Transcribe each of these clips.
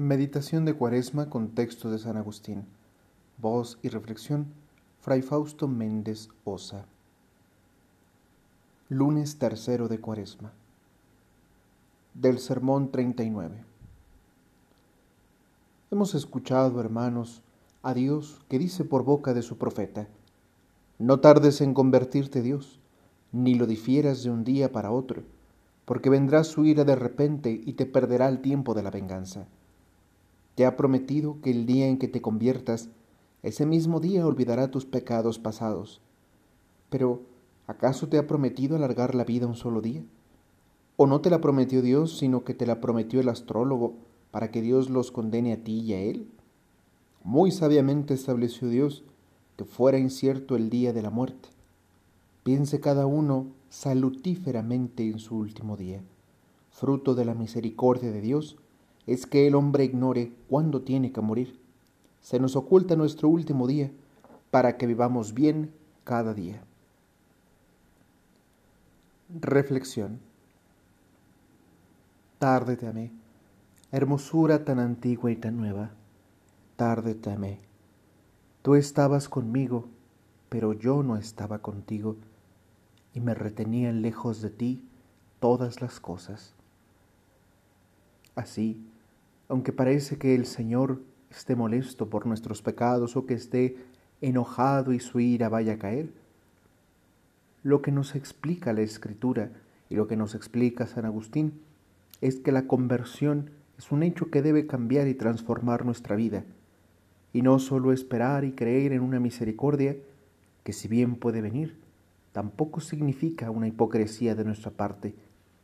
Meditación de Cuaresma con texto de San Agustín. Voz y reflexión, Fray Fausto Méndez Osa. Lunes tercero de Cuaresma. Del Sermón 39. Hemos escuchado, hermanos, a Dios que dice por boca de su profeta, No tardes en convertirte, Dios, ni lo difieras de un día para otro, porque vendrá su ira de repente y te perderá el tiempo de la venganza te ha prometido que el día en que te conviertas, ese mismo día olvidará tus pecados pasados. Pero, ¿acaso te ha prometido alargar la vida un solo día? ¿O no te la prometió Dios, sino que te la prometió el astrólogo para que Dios los condene a ti y a él? Muy sabiamente estableció Dios que fuera incierto el día de la muerte. Piense cada uno salutíferamente en su último día, fruto de la misericordia de Dios, es que el hombre ignore cuándo tiene que morir. Se nos oculta nuestro último día para que vivamos bien cada día. Reflexión. Tarde te amé, hermosura tan antigua y tan nueva. Tarde te amé. Tú estabas conmigo, pero yo no estaba contigo, y me retenían lejos de ti todas las cosas. Así, aunque parece que el Señor esté molesto por nuestros pecados o que esté enojado y su ira vaya a caer, lo que nos explica la Escritura y lo que nos explica San Agustín es que la conversión es un hecho que debe cambiar y transformar nuestra vida, y no solo esperar y creer en una misericordia que si bien puede venir, tampoco significa una hipocresía de nuestra parte,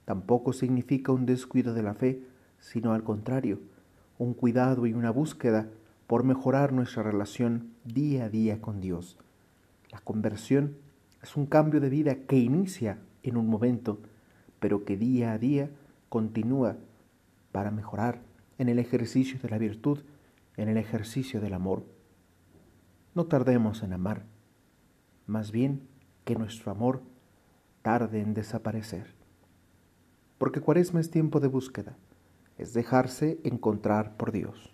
tampoco significa un descuido de la fe, sino al contrario, un cuidado y una búsqueda por mejorar nuestra relación día a día con Dios. La conversión es un cambio de vida que inicia en un momento, pero que día a día continúa para mejorar en el ejercicio de la virtud, en el ejercicio del amor. No tardemos en amar, más bien que nuestro amor tarde en desaparecer. Porque cuaresma es tiempo de búsqueda es dejarse encontrar por Dios.